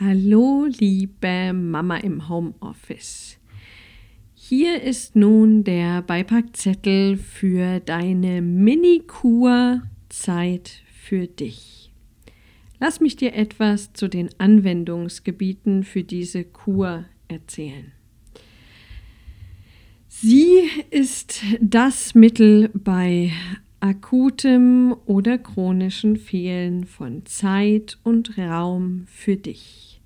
Hallo, liebe Mama im Homeoffice. Hier ist nun der Beipackzettel für deine Mini-Kur Zeit für dich. Lass mich dir etwas zu den Anwendungsgebieten für diese Kur erzählen. Sie ist das Mittel bei akutem oder chronischen Fehlen von Zeit und Raum für dich.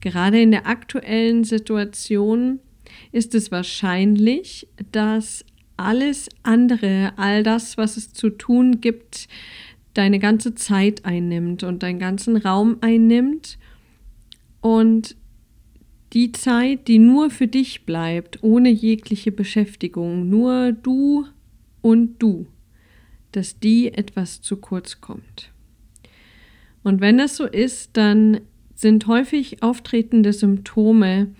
Gerade in der aktuellen Situation ist es wahrscheinlich, dass alles andere, all das, was es zu tun gibt, deine ganze Zeit einnimmt und deinen ganzen Raum einnimmt und die Zeit, die nur für dich bleibt, ohne jegliche Beschäftigung, nur du und du dass die etwas zu kurz kommt. Und wenn das so ist, dann sind häufig auftretende Symptome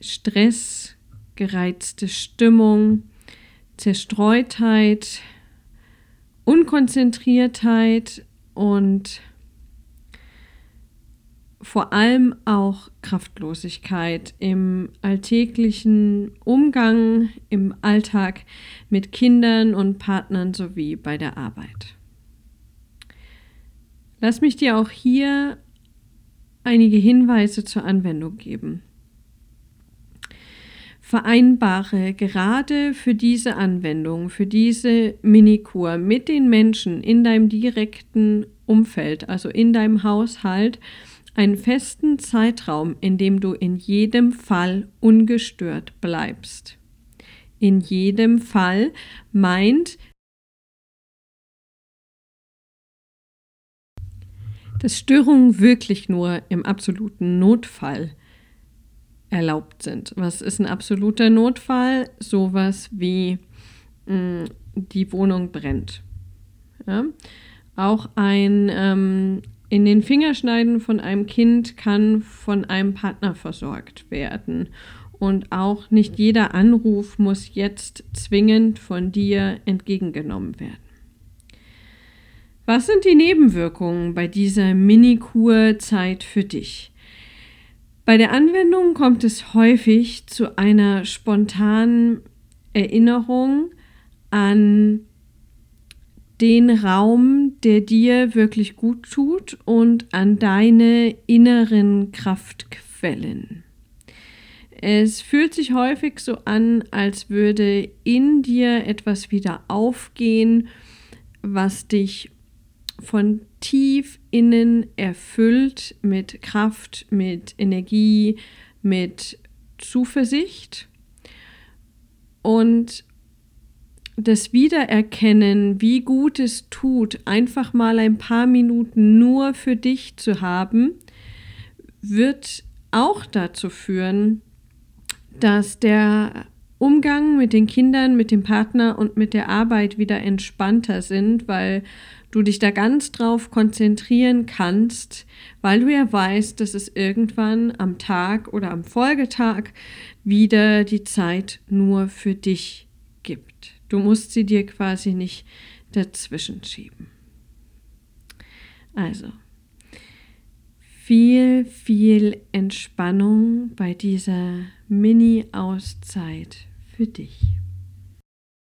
Stress, gereizte Stimmung, Zerstreutheit, Unkonzentriertheit und vor allem auch Kraftlosigkeit im alltäglichen Umgang, im Alltag mit Kindern und Partnern sowie bei der Arbeit. Lass mich dir auch hier einige Hinweise zur Anwendung geben. Vereinbare gerade für diese Anwendung, für diese Minikur mit den Menschen in deinem direkten Umfeld, also in deinem Haushalt, einen festen Zeitraum, in dem du in jedem Fall ungestört bleibst. In jedem Fall meint, dass Störungen wirklich nur im absoluten Notfall erlaubt sind. Was ist ein absoluter Notfall? Sowas wie mh, mm, die Wohnung brennt. Ja? Auch ein ähm, in den Fingerschneiden von einem Kind kann von einem Partner versorgt werden. Und auch nicht jeder Anruf muss jetzt zwingend von dir entgegengenommen werden. Was sind die Nebenwirkungen bei dieser Mini-Kur-Zeit für dich? Bei der Anwendung kommt es häufig zu einer spontanen Erinnerung an den Raum, der dir wirklich gut tut und an deine inneren Kraftquellen. Es fühlt sich häufig so an, als würde in dir etwas wieder aufgehen, was dich von tief innen erfüllt mit Kraft, mit Energie, mit Zuversicht. Und das Wiedererkennen, wie gut es tut, einfach mal ein paar Minuten nur für dich zu haben, wird auch dazu führen, dass der Umgang mit den Kindern, mit dem Partner und mit der Arbeit wieder entspannter sind, weil du dich da ganz drauf konzentrieren kannst, weil du ja weißt, dass es irgendwann am Tag oder am Folgetag wieder die Zeit nur für dich gibt. Du musst sie dir quasi nicht dazwischen schieben. Also, viel, viel Entspannung bei dieser Mini-Auszeit für dich.